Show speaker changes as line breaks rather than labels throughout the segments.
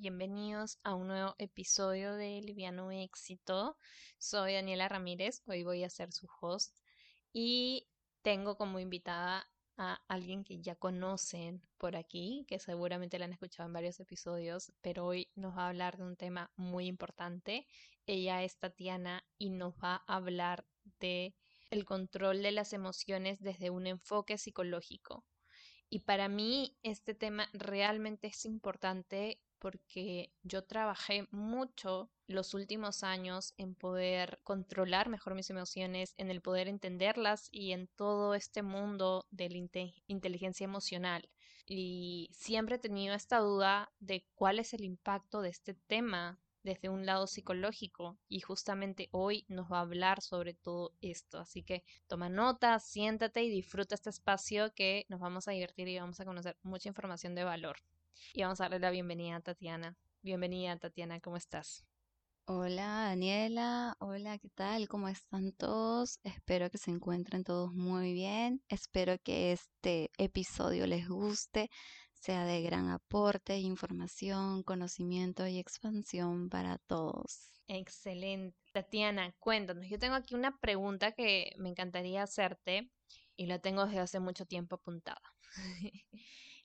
bienvenidos a un nuevo episodio de Liviano Éxito. Soy Daniela Ramírez, hoy voy a ser su host y tengo como invitada a alguien que ya conocen por aquí, que seguramente la han escuchado en varios episodios, pero hoy nos va a hablar de un tema muy importante. Ella es Tatiana y nos va a hablar de el control de las emociones desde un enfoque psicológico. Y para mí este tema realmente es importante porque yo trabajé mucho los últimos años en poder controlar mejor mis emociones, en el poder entenderlas y en todo este mundo de la inteligencia emocional. Y siempre he tenido esta duda de cuál es el impacto de este tema desde un lado psicológico y justamente hoy nos va a hablar sobre todo esto. Así que toma nota, siéntate y disfruta este espacio que nos vamos a divertir y vamos a conocer mucha información de valor. Y vamos a darle la bienvenida a Tatiana. Bienvenida Tatiana, ¿cómo estás?
Hola Daniela, hola, ¿qué tal? ¿Cómo están todos? Espero que se encuentren todos muy bien. Espero que este episodio les guste sea de gran aporte, información, conocimiento y expansión para todos.
Excelente. Tatiana, cuéntanos. Yo tengo aquí una pregunta que me encantaría hacerte y la tengo desde hace mucho tiempo apuntada.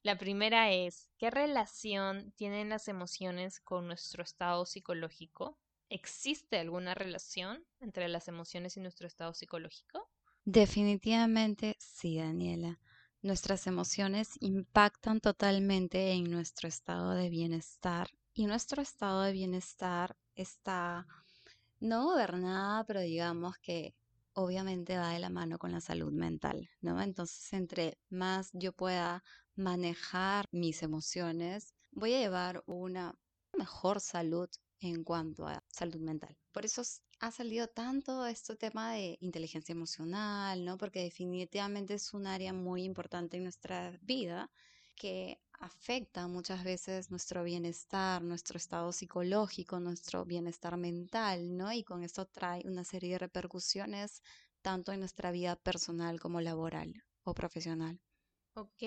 la primera es, ¿qué relación tienen las emociones con nuestro estado psicológico? ¿Existe alguna relación entre las emociones y nuestro estado psicológico?
Definitivamente sí, Daniela. Nuestras emociones impactan totalmente en nuestro estado de bienestar y nuestro estado de bienestar está no gobernada, pero digamos que obviamente va de la mano con la salud mental, ¿no? Entonces, entre más yo pueda manejar mis emociones, voy a llevar una mejor salud en cuanto a salud mental. Por eso ha salido tanto este tema de inteligencia emocional, ¿no? Porque definitivamente es un área muy importante en nuestra vida que afecta muchas veces nuestro bienestar, nuestro estado psicológico, nuestro bienestar mental, ¿no? Y con esto trae una serie de repercusiones tanto en nuestra vida personal como laboral o profesional.
Ok,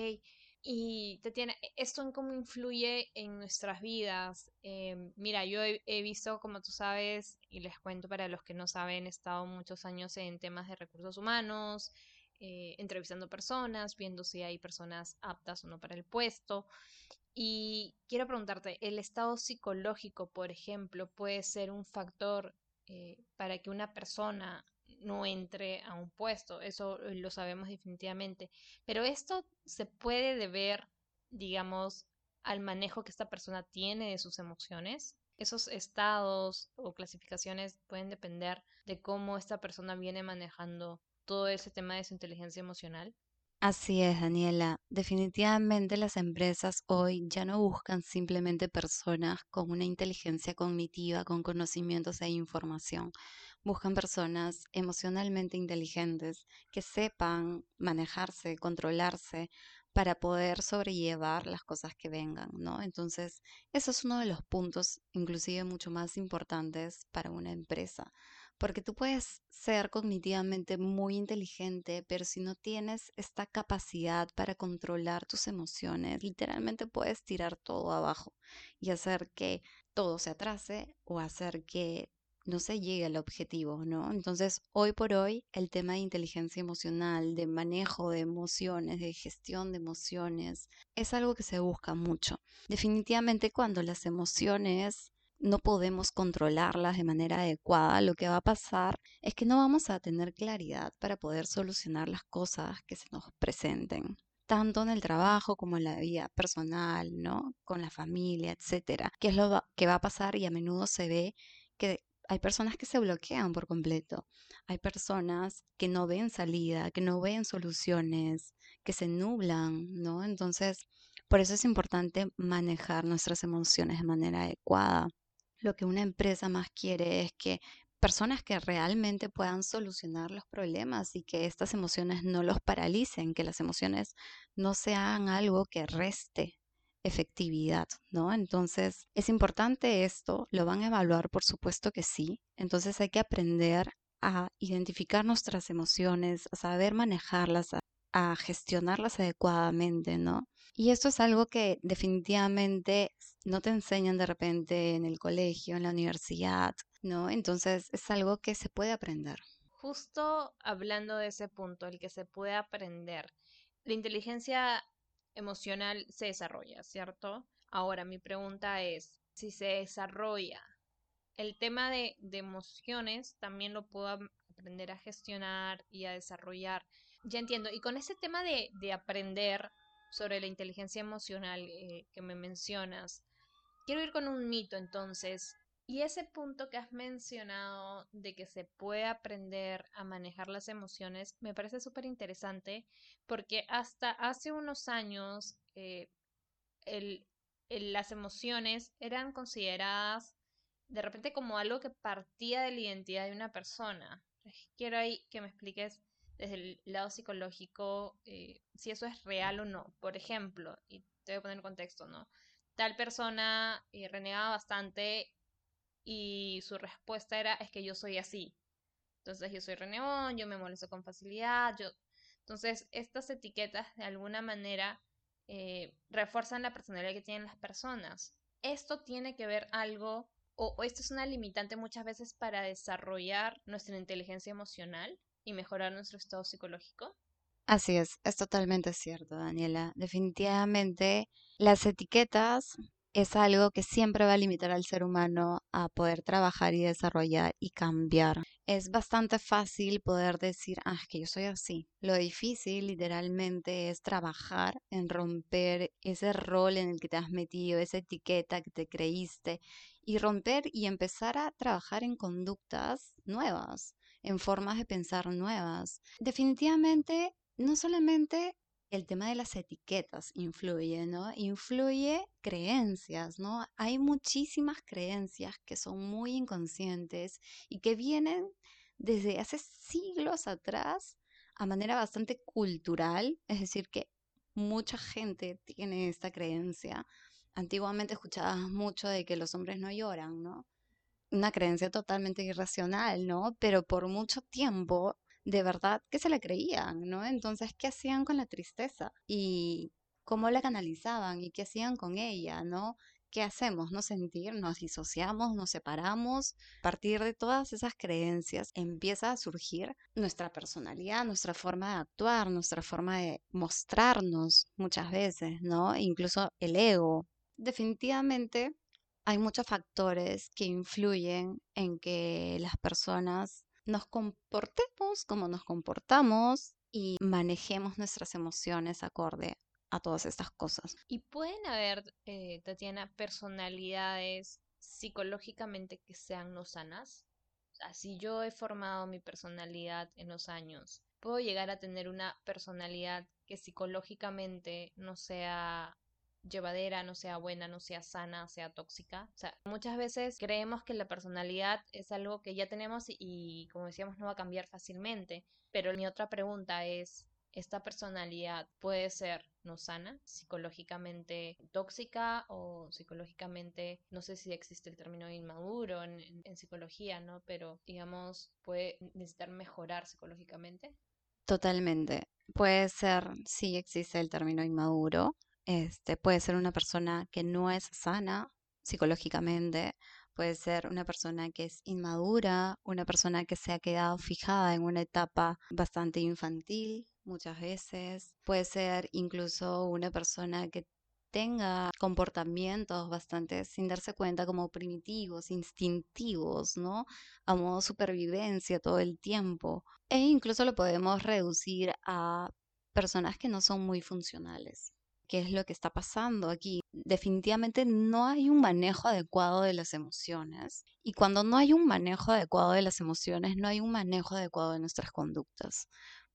y Tatiana, e, ¿esto en cómo influye en nuestras vidas? Em, mira, yo he, visto, como tú sabes, y les cuento para los que no saben, he estado muchos años en temas de recursos humanos, eh, entrevistando personas, viendo si hay personas aptas o no para el puesto. Y quiero preguntarte, ¿el estado psicológico, por ejemplo, puede ser un factor eh, para que una persona no entre a un puesto, eso eh, lo sabemos definitivamente. Pero esto se puede deber, digamos, al manejo que esta persona tiene de sus emociones. Esos estados o clasificaciones pueden depender de cómo esta persona viene manejando todo ese tema de su inteligencia emocional.
Así es, Daniela. Definitivamente las empresas hoy ya no buscan simplemente personas con una inteligencia cognitiva, con conocimientos e información buscan personas emocionalmente inteligentes que sepan manejarse, controlarse para poder sobrellevar las cosas que vengan, ¿no? Entonces, eso es uno de los puntos inclusive mucho más importantes para una empresa, porque tú puedes ser cognitivamente muy inteligente, pero si no tienes esta capacidad para controlar tus emociones, literalmente puedes tirar todo abajo y hacer que todo se atrase o hacer que no se llegue al objetivo, ¿no? Entonces, hoy por hoy, el tema de inteligencia emocional, de manejo de emociones, de gestión de emociones, es algo que se busca mucho. Definitivamente cuando las emociones no podemos controlarlas de manera adecuada, lo que va a pasar es que no vamos a tener claridad para poder solucionar las cosas que se nos presenten tanto en el trabajo como en la vida personal, ¿no? Con la familia, etcétera. ¿Qué es lo que va a pasar? Y a menudo se ve que hay personas que se bloquean por completo. Hay personas que no ven salida, que no ven soluciones, que se nublan, ¿no? Entonces, por eso es importante manejar nuestras emociones de manera adecuada. Lo que una empresa más quiere es que personas que realmente puedan solucionar los problemas y que estas emociones no los paralicen, que las emociones no sean algo que reste efectividad, ¿no? Entonces, es importante esto, lo van a evaluar, por supuesto que sí. Entonces hay que aprender a identificar nuestras emociones, a saber manejarlas, a gestionarlas adecuadamente, ¿no? Y esto es algo que definitivamente no te enseñan de repente en el colegio, en la universidad, ¿no? Entonces es algo que se puede aprender.
Justo hablando de ese punto, el que se puede aprender, la inteligencia emocional se desarrolla, ¿cierto? Ahora, mi pregunta es, si se desarrolla, el tema de, emociones también lo puedo aprender a gestionar y a desarrollar. Ya entiendo. Y con ese tema de, de aprender sobre la inteligencia emocional eh, que me mencionas, quiero ir con un mito entonces. Y ese punto que has mencionado de que se puede aprender a manejar las emociones me parece súper interesante porque hasta hace unos años eh, las emociones eran consideradas de repente como algo que partía de la identidad de una persona. Quiero ahí que me expliques desde el lado psicológico eh, si eso es real o no. Por ejemplo, y te voy a poner en contexto, ¿no? Tal persona eh, renegaba bastante y su respuesta era es que yo soy así. Entonces yo soy renegón, yo me molesto con facilidad, yo... Entonces estas etiquetas de alguna manera eh, refuerzan la personalidad que tienen las personas. Esto tiene que ver algo o, esto es una limitante muchas veces para desarrollar nuestra inteligencia emocional y mejorar nuestro estado psicológico?
Así es, es totalmente cierto, Daniela. Definitivamente las etiquetas es algo que siempre va a limitar al ser humano a poder trabajar y desarrollar y cambiar. Es bastante fácil poder decir, ah, es que yo soy así. Lo difícil literalmente es trabajar en romper ese rol en el que te has metido, esa etiqueta que te creíste y romper y empezar a trabajar en conductas nuevas, en formas de pensar nuevas. Definitivamente, no solamente el tema de las etiquetas influye, ¿no? Influye creencias, ¿no? Hay muchísimas creencias que son muy inconscientes y que vienen desde hace siglos atrás a manera bastante cultural, es decir, que mucha gente tiene esta creencia. Antiguamente escuchábamos mucho de que los hombres no lloran, ¿no? Una creencia totalmente irracional, ¿no? Pero por mucho tiempo de verdad que se la creían, ¿no? Entonces, ¿qué hacían con la tristeza? Y cómo la canalizaban y qué hacían con ella, ¿no? ¿Qué hacemos? No sentir, nos disociamos, nos separamos. A partir de todas esas creencias empieza a surgir nuestra personalidad, nuestra forma de actuar, nuestra forma de mostrarnos muchas veces, ¿no? Incluso el ego. Definitivamente hay muchos factores que influyen en que las personas nos comportemos como nos comportamos y manejemos nuestras emociones acorde a todas estas cosas.
Y pueden haber, eh, Tatiana, personalidades psicológicamente que sean no sanas. Si yo he formado mi personalidad en los años, puedo llegar a tener una personalidad que psicológicamente no sea llevadera, no sea buena, no sea sana, sea tóxica. O sea, muchas veces creemos que la personalidad es algo que ya tenemos y, como decíamos, no va a cambiar fácilmente. Pero mi otra pregunta es, ¿esta personalidad puede ser no sana, psicológicamente tóxica o psicológicamente, no sé si existe el término inmaduro en, psicología, ¿no? Pero, digamos, puede necesitar mejorar psicológicamente?
Totalmente. Puede ser, sí existe el término inmaduro, este, puede ser una persona que no es sana psicológicamente, puede ser una persona que es inmadura, una persona que se ha quedado fijada en una etapa bastante infantil muchas veces, puede ser incluso una persona que tenga comportamientos bastante sin darse cuenta como primitivos, instintivos, ¿no? A modo supervivencia todo el tiempo. E incluso lo podemos reducir a personas que no son muy funcionales qué es lo que está pasando aquí. Definitivamente no hay un manejo adecuado de las emociones. Y cuando no hay un manejo adecuado de las emociones, no hay un manejo adecuado de nuestras conductas,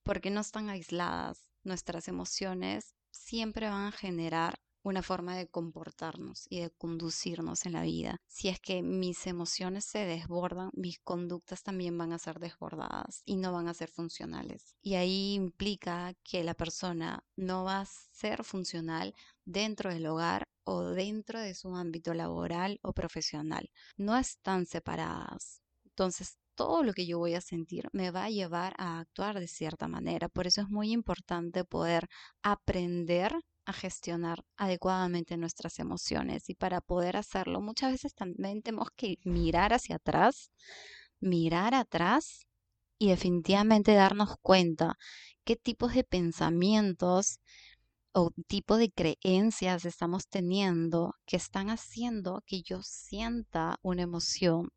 porque no están aisladas. Nuestras emociones siempre van a generar una forma de comportarnos y de conducirnos en la vida. Si es que mis emociones se desbordan, mis conductas también van a ser desbordadas y no van a ser funcionales. Y ahí implica que la persona no va a ser funcional dentro del hogar o dentro de su ámbito laboral o profesional. No están separadas. Entonces, todo lo que yo voy a sentir me va a llevar a actuar de cierta manera. Por eso es muy importante poder aprender a gestionar adecuadamente nuestras emociones y para poder hacerlo muchas veces también tenemos que mirar hacia atrás, mirar atrás y definitivamente darnos cuenta qué tipos de pensamientos o tipo de creencias estamos teniendo que están haciendo que yo sienta una emoción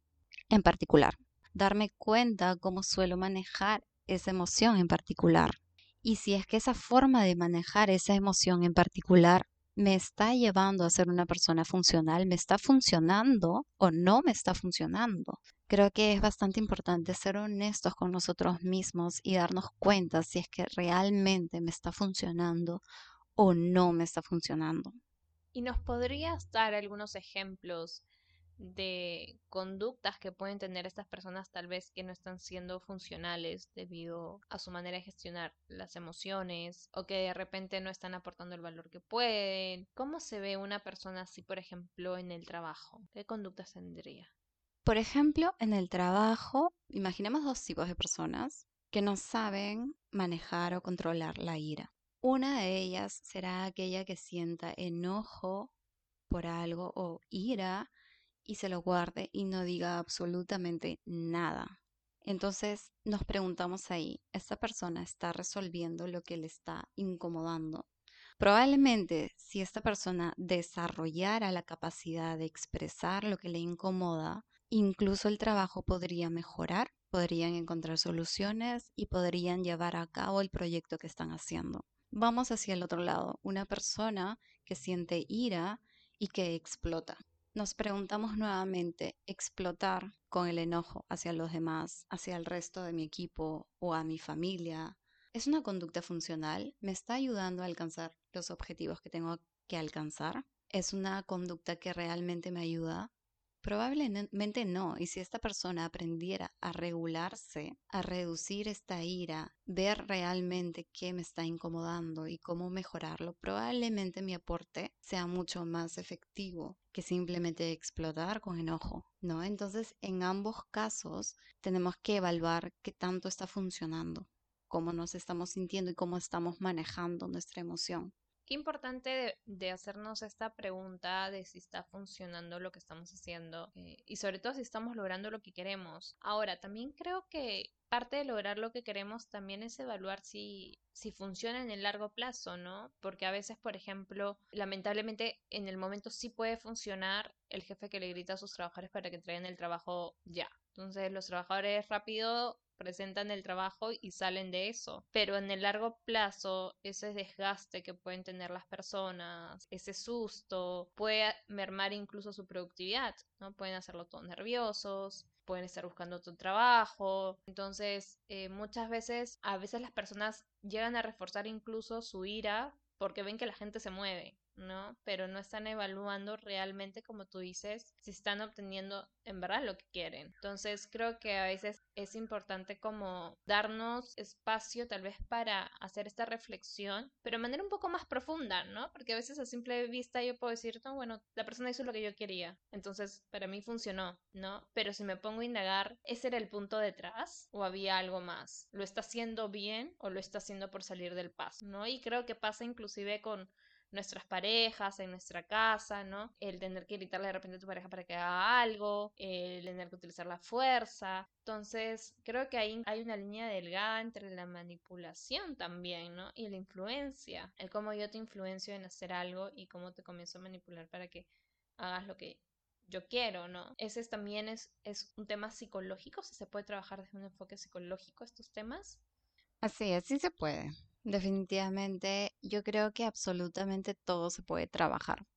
en particular. Darme cuenta cómo suelo manejar esa emoción en particular. Y si es que esa forma de manejar esa emoción en particular me está llevando a ser una persona funcional, me está funcionando o no me está funcionando. Creo que es bastante importante ser honestos con nosotros mismos y darnos cuenta si es que realmente me está funcionando o no me está funcionando.
¿Y nos podrías dar algunos ejemplos de conductas que pueden tener estas personas tal vez que no están siendo funcionales debido a su manera de gestionar las emociones o que de repente no están aportando el valor que pueden? ¿Cómo se ve una persona así, por ejemplo, en el trabajo? ¿Qué conductas tendría?
Por ejemplo, en el trabajo, imaginemos dos tipos de personas que no saben manejar o controlar la ira. Una de ellas será aquella que sienta enojo por algo o ira y se lo guarde y no diga absolutamente nada. Entonces nos preguntamos ahí, ¿esta persona está resolviendo lo que le está incomodando? Probablemente si esta persona desarrollara la capacidad de expresar lo que le incomoda, incluso el trabajo podría mejorar, podrían encontrar soluciones y podrían llevar a cabo el proyecto que están haciendo. Vamos hacia el otro lado, una persona que siente ira y que explota. Nos preguntamos nuevamente, ¿explotar con el enojo hacia los demás, hacia el resto de mi equipo o a mi familia? ¿Es una conducta funcional? ¿Me está ayudando a alcanzar los objetivos que tengo que alcanzar? ¿Es una conducta que realmente me ayuda? Probablemente no. Y si esta persona aprendiera a regularse, a reducir esta ira, ver realmente qué me está incomodando y cómo mejorarlo, probablemente mi aporte sea mucho más efectivo que simplemente explotar con enojo, ¿no? Entonces, en ambos casos tenemos que evaluar qué tanto está funcionando, cómo nos estamos sintiendo y cómo estamos manejando nuestra emoción.
Qué importante de, hacernos esta pregunta de si está funcionando lo que estamos haciendo eh, y sobre todo si estamos logrando lo que queremos. Ahora, también creo que parte de lograr lo que queremos también es evaluar si, si funciona en el largo plazo, ¿no? Porque a veces, por ejemplo, lamentablemente en el momento sí puede funcionar el jefe que le grita a sus trabajadores para que traigan el trabajo ya. Entonces los trabajadores rápido presentan el trabajo y salen de eso. Pero en el largo plazo, ese desgaste que pueden tener las personas, ese susto, puede mermar incluso su productividad, ¿no? Pueden hacerlo todos nerviosos, pueden estar buscando otro trabajo. Entonces, eh, muchas veces, a veces las personas llegan a reforzar incluso su ira porque ven que la gente se mueve. ¿No? Pero no están evaluando realmente, como tú dices, si están obteniendo en verdad lo que quieren. Entonces creo que a veces es importante como darnos espacio tal vez para hacer esta reflexión, pero de manera un poco más profunda, ¿no? Porque a veces a simple vista yo puedo decir, no, bueno, la persona hizo lo que yo quería, entonces para mí funcionó, ¿no? Pero si me pongo a indagar, ¿ese era el punto detrás o había algo más? ¿Lo está haciendo bien o lo está haciendo por salir del paso, ¿no? Y creo que pasa inclusive con nuestras parejas, en nuestra casa, ¿no? El tener que gritarle de repente a tu pareja para que haga algo, el tener que utilizar la fuerza. Entonces, creo que ahí hay una línea delgada entre la manipulación también, ¿no? Y la influencia, el cómo yo te influencio en hacer algo y cómo te comienzo a manipular para que hagas lo que yo quiero, ¿no? Ese también es, es un tema psicológico, se puede trabajar desde un enfoque psicológico estos temas.
Así es, sí se puede. Definitivamente, yo creo que absolutamente todo se puede trabajar.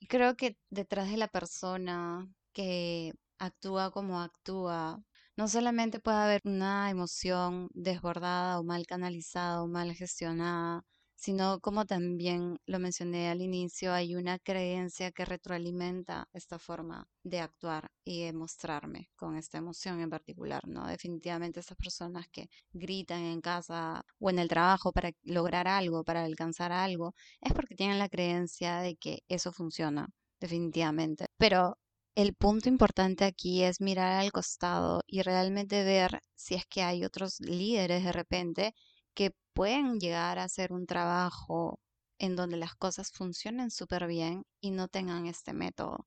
Y creo que detrás de la persona que actúa como actúa, no solamente puede haber una emoción desbordada o mal canalizada o mal gestionada, sino como también lo mencioné al inicio, hay una creencia que retroalimenta esta forma de actuar y de mostrarme con esta emoción en particular, ¿no? Definitivamente esas personas que gritan en casa o en el trabajo para lograr algo, para alcanzar algo, es porque tienen la creencia de que eso funciona, definitivamente. Pero El punto importante aquí es mirar al costado y realmente ver si es que hay otros líderes de repente que pueden llegar a hacer un trabajo en donde las cosas funcionen súper bien y no tengan este método,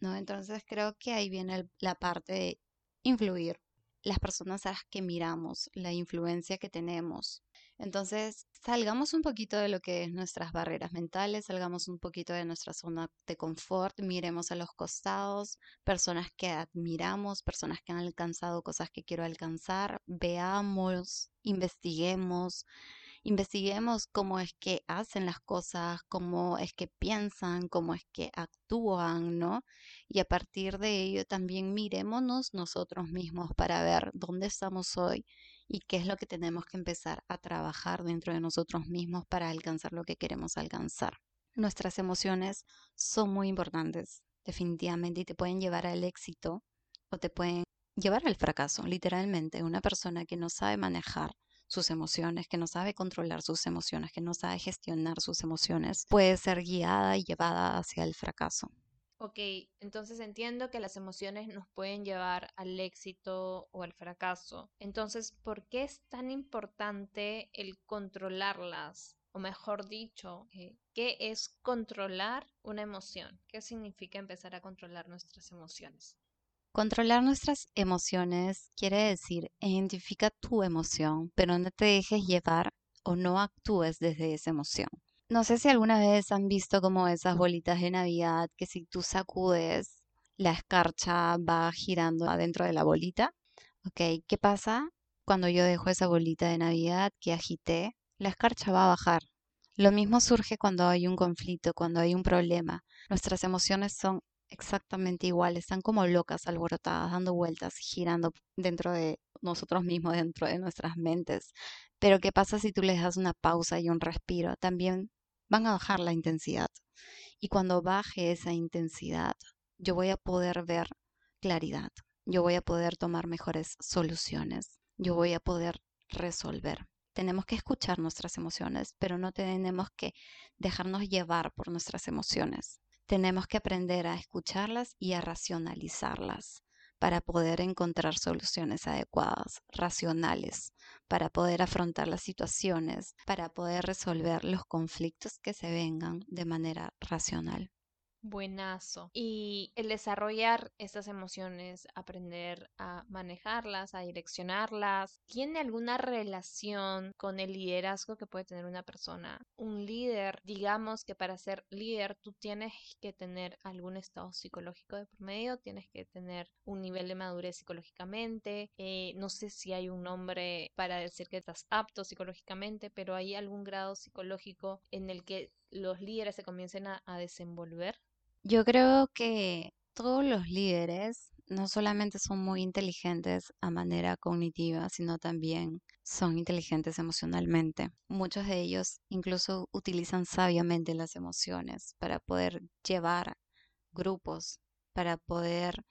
¿no? Entonces creo que ahí viene la parte de influir las personas a las que miramos, la influencia que tenemos. Entonces, salgamos un poquito de lo que es nuestras barreras mentales, salgamos un poquito de nuestra zona de confort, miremos a los costados, personas que admiramos, personas que han alcanzado cosas que quiero alcanzar, veamos, investiguemos, investiguemos cómo es que hacen las cosas, cómo es que piensan, cómo es que actúan, ¿no? Y a partir de ello también mirémonos nosotros mismos para ver dónde estamos hoy y qué es lo que tenemos que empezar a trabajar dentro de nosotros mismos para alcanzar lo que queremos alcanzar. Nuestras emociones son muy importantes, definitivamente, y te pueden llevar al éxito o te pueden llevar al fracaso, literalmente. Una persona que no sabe manejar sus emociones, que no sabe controlar sus emociones, que no sabe gestionar sus emociones, puede ser guiada y llevada hacia el fracaso.
Ok, entonces entiendo que las emociones nos pueden llevar al éxito o al fracaso. Entonces, ¿por qué es tan importante el controlarlas? O mejor dicho, eh, ¿qué es controlar una emoción? ¿Qué significa empezar a controlar nuestras emociones?
Controlar nuestras emociones quiere decir identifica tu emoción, pero no te dejes llevar o no actúes desde esa emoción. No sé si alguna vez han visto como esas bolitas de Navidad que si tú sacudes, la escarcha va girando adentro de la bolita. Ok, ¿qué pasa cuando yo dejo esa bolita de Navidad que agité? La escarcha va a bajar. Lo mismo surge cuando hay un conflicto, cuando hay un problema. Nuestras emociones son exactamente igual, están como locas, alborotadas, dando vueltas, girando dentro de nosotros mismos, dentro de nuestras mentes. Pero ¿qué pasa si tú les das una pausa y un respiro? También van a bajar la intensidad. Y cuando baje esa intensidad, yo voy a poder ver claridad, yo voy a poder tomar mejores soluciones, yo voy a poder resolver. Tenemos que escuchar nuestras emociones, pero no tenemos que dejarnos llevar por nuestras emociones tenemos que aprender a escucharlas y a racionalizarlas para poder encontrar soluciones adecuadas, racionales, para poder afrontar las situaciones, para poder resolver los conflictos que se vengan de manera racional.
Buenazo. Y el desarrollar estas emociones, aprender a manejarlas, a direccionarlas, ¿tiene alguna relación con el liderazgo que puede tener una persona? Un líder, digamos que para ser líder tú tienes que tener algún estado psicológico de promedio, tienes que tener un nivel de madurez psicológicamente, eh, no sé si hay un nombre para decir que estás apto psicológicamente, pero hay algún grado psicológico en el que los líderes se comiencen a desenvolver.
Yo creo que todos los líderes no solamente son muy inteligentes a manera cognitiva, sino también son inteligentes emocionalmente. Muchos de ellos incluso utilizan sabiamente las emociones para poder llevar grupos, para poder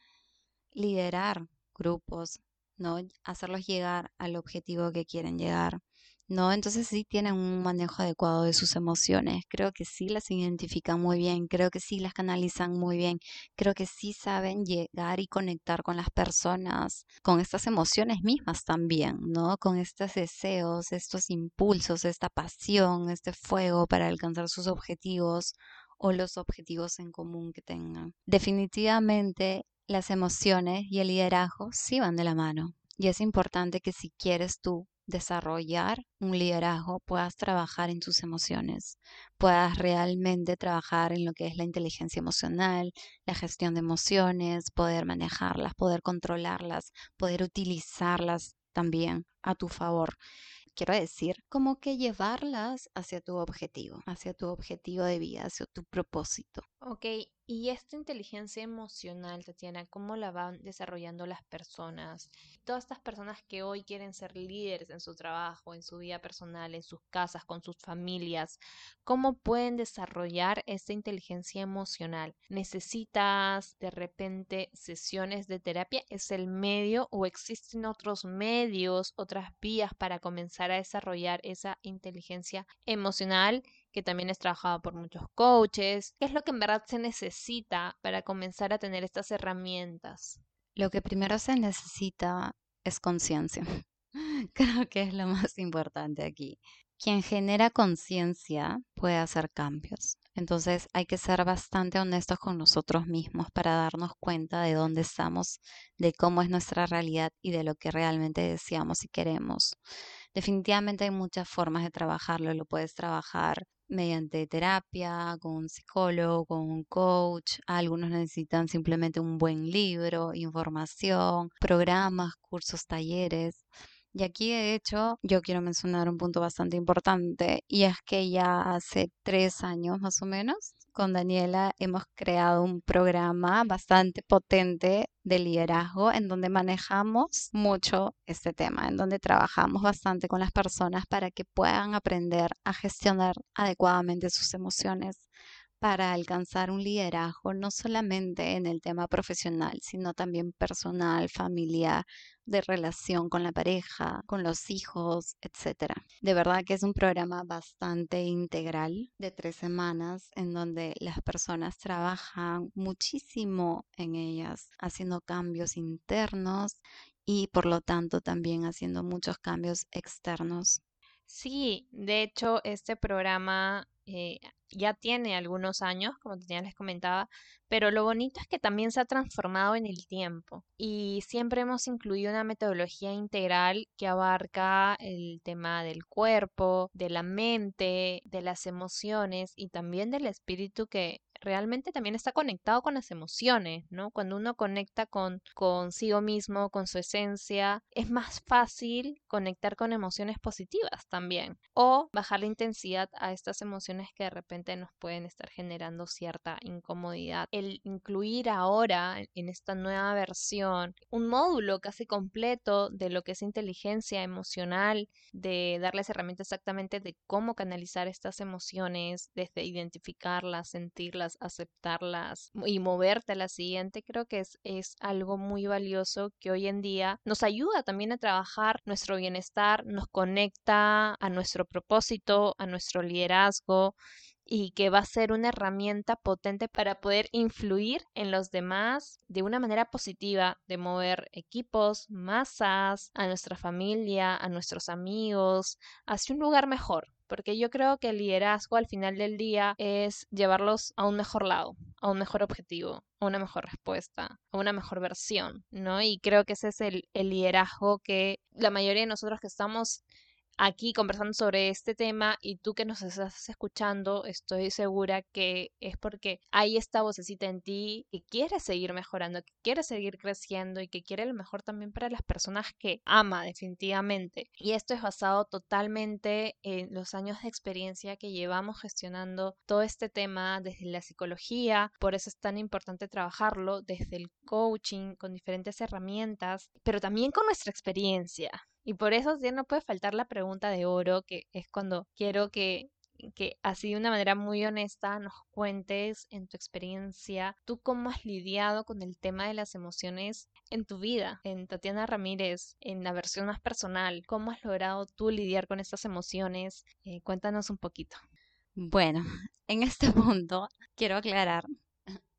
liderar grupos, ¿no? Hacerlos llegar al objetivo que quieren llegar. ¿No? Entonces sí tienen un manejo adecuado de sus emociones. Creo que sí las identifican muy bien, creo que sí las canalizan muy bien, creo que sí saben llegar y conectar con las personas, con estas emociones mismas también, ¿no? Con estos deseos, estos impulsos, esta pasión, este fuego para alcanzar sus objetivos o los objetivos en común que tengan. Definitivamente las emociones y el liderazgo sí van de la mano. Y es importante que si quieres tú desarrollar un liderazgo, puedas trabajar en tus emociones, puedas realmente trabajar en lo que es la inteligencia emocional, la gestión de emociones, poder manejarlas, poder controlarlas, poder utilizarlas también a tu favor. Quiero decir, como que llevarlas hacia tu objetivo, hacia tu objetivo de vida, hacia tu propósito.
Ok, y esta inteligencia emocional, Tatiana, ¿cómo la van desarrollando las personas? Todas estas personas que hoy quieren ser líderes en su trabajo, en su vida personal, en sus casas, con sus familias, ¿cómo pueden desarrollar esta inteligencia emocional? ¿Necesitas de repente sesiones de terapia? ¿Es el medio o existen otros medios, otras vías para comenzar a desarrollar esa inteligencia emocional? Que también es trabajado por muchos coaches. ¿Qué es lo que en verdad se necesita para comenzar a tener estas herramientas?
Lo que primero se necesita es conciencia. Creo que es lo más importante aquí. Quien genera conciencia puede hacer cambios. Entonces hay que ser bastante honestos con nosotros mismos para darnos cuenta de dónde estamos, de cómo es nuestra realidad y de lo que realmente deseamos y queremos. Definitivamente hay muchas formas de trabajarlo. Lo puedes trabajar mediante terapia, con un psicólogo, con un coach. Algunos necesitan simplemente un buen libro, información, programas, cursos, talleres. Y aquí, de hecho, yo quiero mencionar un punto bastante importante y es que ya hace tres años más o menos, con Daniela hemos creado un programa bastante potente de liderazgo en donde manejamos mucho este tema, en donde trabajamos bastante con las personas para que puedan aprender a gestionar adecuadamente sus emociones para alcanzar un liderazgo no solamente en el tema profesional, sino también personal, familiar, de relación con la pareja, con los hijos, etc. De verdad que es un programa bastante integral de tres semanas en donde las personas trabajan muchísimo en ellas, haciendo cambios internos y por lo tanto también haciendo muchos cambios externos.
Sí, de hecho, este programa eh, ya tiene algunos años, como ya les comentaba, pero lo bonito es que también se ha transformado en el tiempo y siempre hemos incluido una metodología integral que abarca el tema del cuerpo, de la mente, de las emociones y también del espíritu que realmente también está conectado con las emociones, ¿no? Cuando uno conecta con consigo mismo, con su esencia, es más fácil conectar con emociones positivas también o bajar la intensidad a estas emociones que de repente nos pueden estar generando cierta incomodidad. El incluir ahora en esta nueva versión un módulo casi completo de lo que es inteligencia emocional, de darles herramientas exactamente de cómo canalizar estas emociones, desde identificarlas, sentirlas, aceptarlas y moverte a la siguiente, creo que es, es algo muy valioso que hoy en día nos ayuda también a trabajar nuestro bienestar, nos conecta a nuestro propósito, a nuestro liderazgo y que va a ser una herramienta potente para poder influir en los demás de una manera positiva, de mover equipos, masas, a nuestra familia, a nuestros amigos, hacia un lugar mejor porque yo creo que el liderazgo al final del día es llevarlos a un mejor lado, a un mejor objetivo, a una mejor respuesta, a una mejor versión, ¿no? Y creo que ese es el, el liderazgo que la mayoría de nosotros que estamos aquí conversando sobre este tema y tú que nos estás escuchando, estoy segura que es porque hay esta vocecita en ti que quiere seguir mejorando, que quiere seguir creciendo y que quiere lo mejor también para las personas que ama definitivamente. Y esto es basado totalmente en los años de experiencia que llevamos gestionando todo este tema desde la psicología, por eso es tan importante trabajarlo desde el coaching con diferentes herramientas, pero también con nuestra experiencia. Y por eso sí no puede faltar la pregunta de oro, que es cuando quiero que, que así de una manera muy honesta nos cuentes en tu experiencia, tú cómo has lidiado con el tema de las emociones en tu vida, en Tatiana Ramírez, en la versión más personal, cómo has logrado tú lidiar con estas emociones. Eh, cuéntanos un poquito.
Bueno, en este punto quiero aclarar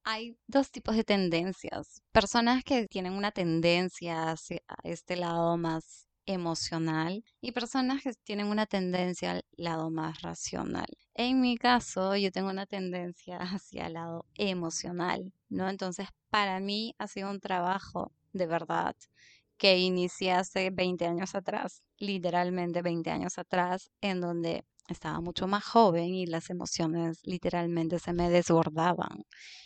hay dos tipos de tendencias. Personas que tienen una tendencia hacia este lado más emocional y personas que tienen una tendencia al lado más racional. En mi caso, yo tengo una tendencia hacia el lado emocional, ¿no? Entonces, para mí ha sido un trabajo de verdad que inicié hace 20 años atrás, literalmente 20 años atrás, en donde estaba mucho más joven y las emociones literalmente se me desbordaban.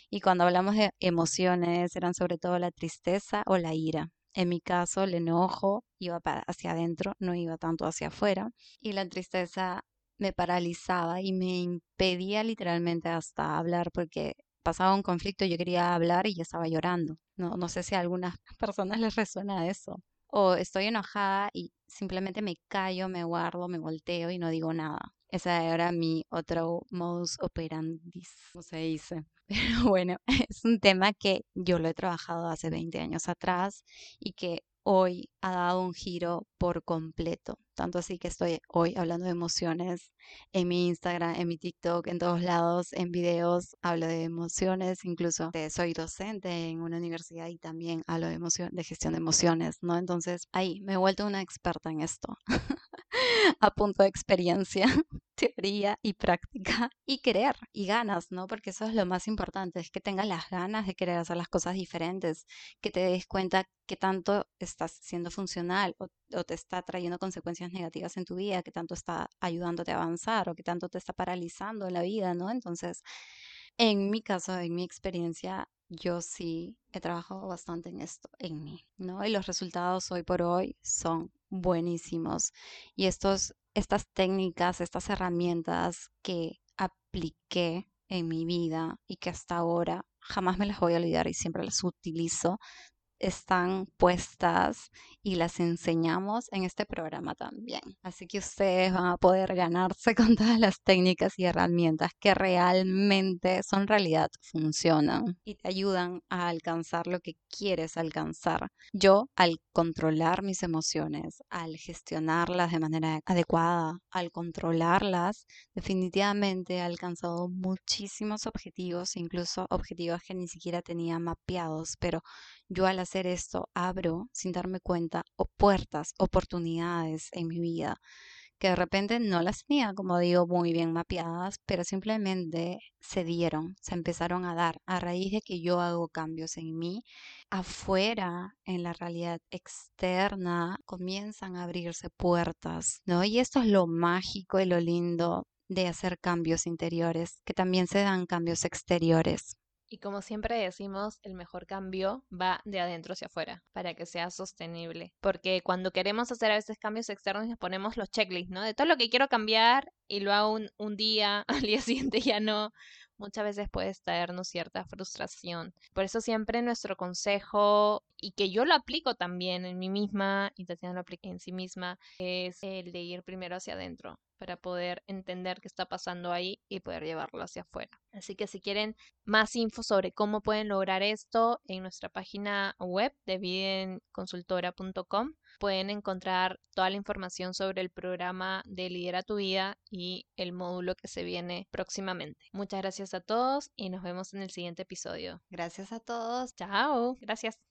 Y cuando hablamos de emociones, eran sobre todo la tristeza o la ira. En mi caso, el enojo iba hacia adentro, no iba tanto hacia afuera. Y la tristeza me paralizaba y me impedía literalmente hasta hablar porque pasaba un conflicto, yo quería hablar y ya estaba llorando. No, no sé si a algunas personas les resuena eso. O estoy enojada y simplemente me callo, me guardo, me volteo y no digo nada. Esa era mi otro modus operandi, como se dice. Pero bueno, es un tema que yo lo he trabajado hace 20 años atrás y que hoy ha dado un giro por completo. Tanto así que estoy hoy hablando de emociones en mi Instagram, en mi TikTok, en todos lados, en videos, hablo de emociones, incluso soy docente en una universidad y también hablo de, de gestión de emociones, ¿no? Entonces ahí me he vuelto una experta en esto. a punto de experiencia, teoría y práctica y querer y ganas, ¿no? Porque eso es lo más importante, es que tengas las ganas de querer hacer las cosas diferentes, que te des cuenta que tanto estás siendo funcional o, te está trayendo consecuencias negativas en tu vida, que tanto está ayudándote a avanzar o que tanto te está paralizando en la vida, ¿no? Entonces, en mi caso, en mi experiencia, yo sí he trabajado bastante en esto, en mí, ¿no? Y los resultados hoy por hoy son buenísimos. Y estos, estas técnicas, estas herramientas que apliqué en mi vida y que hasta ahora jamás me las voy a olvidar y siempre las utilizo, están puestas y las enseñamos en este programa también. Así que ustedes van a poder ganarse con todas las técnicas y herramientas que realmente son realidad, funcionan y te ayudan a alcanzar lo que quieres alcanzar. Yo, al controlar mis emociones, al gestionarlas de manera adecuada, al controlarlas, definitivamente he alcanzado muchísimos objetivos, incluso objetivos que ni siquiera tenía mapeados, pero yo al hacer esto abro, sin darme cuenta, puertas, oportunidades en mi vida que de repente no las tenía, como digo, muy bien mapeadas, pero simplemente se dieron, se empezaron a dar a raíz de que yo hago cambios en mí. Afuera, en la realidad externa, comienzan a abrirse puertas, ¿no? Y esto es lo mágico y lo lindo de hacer cambios interiores, que también se dan cambios exteriores.
Y como siempre decimos, el mejor cambio va de adentro hacia afuera para que sea sostenible. Porque cuando queremos hacer a veces cambios externos nos ponemos los checklists, ¿no? De todo lo que quiero cambiar y lo hago un, un día, al día siguiente ya no. Muchas veces puede traernos cierta frustración. Por eso siempre nuestro consejo, y que yo lo aplico también en mí misma, y Tatiana lo aplica en sí misma, es el de ir primero hacia adentro para poder entender qué está pasando ahí y poder llevarlo hacia afuera. Así que si quieren más info sobre cómo pueden lograr esto en nuestra página web de videnconsultora.com pueden encontrar toda la información sobre el programa de Lidera tu vida y el módulo que se viene próximamente. Muchas gracias a todos y nos vemos en el siguiente episodio.
Gracias a todos.
Chao. Gracias.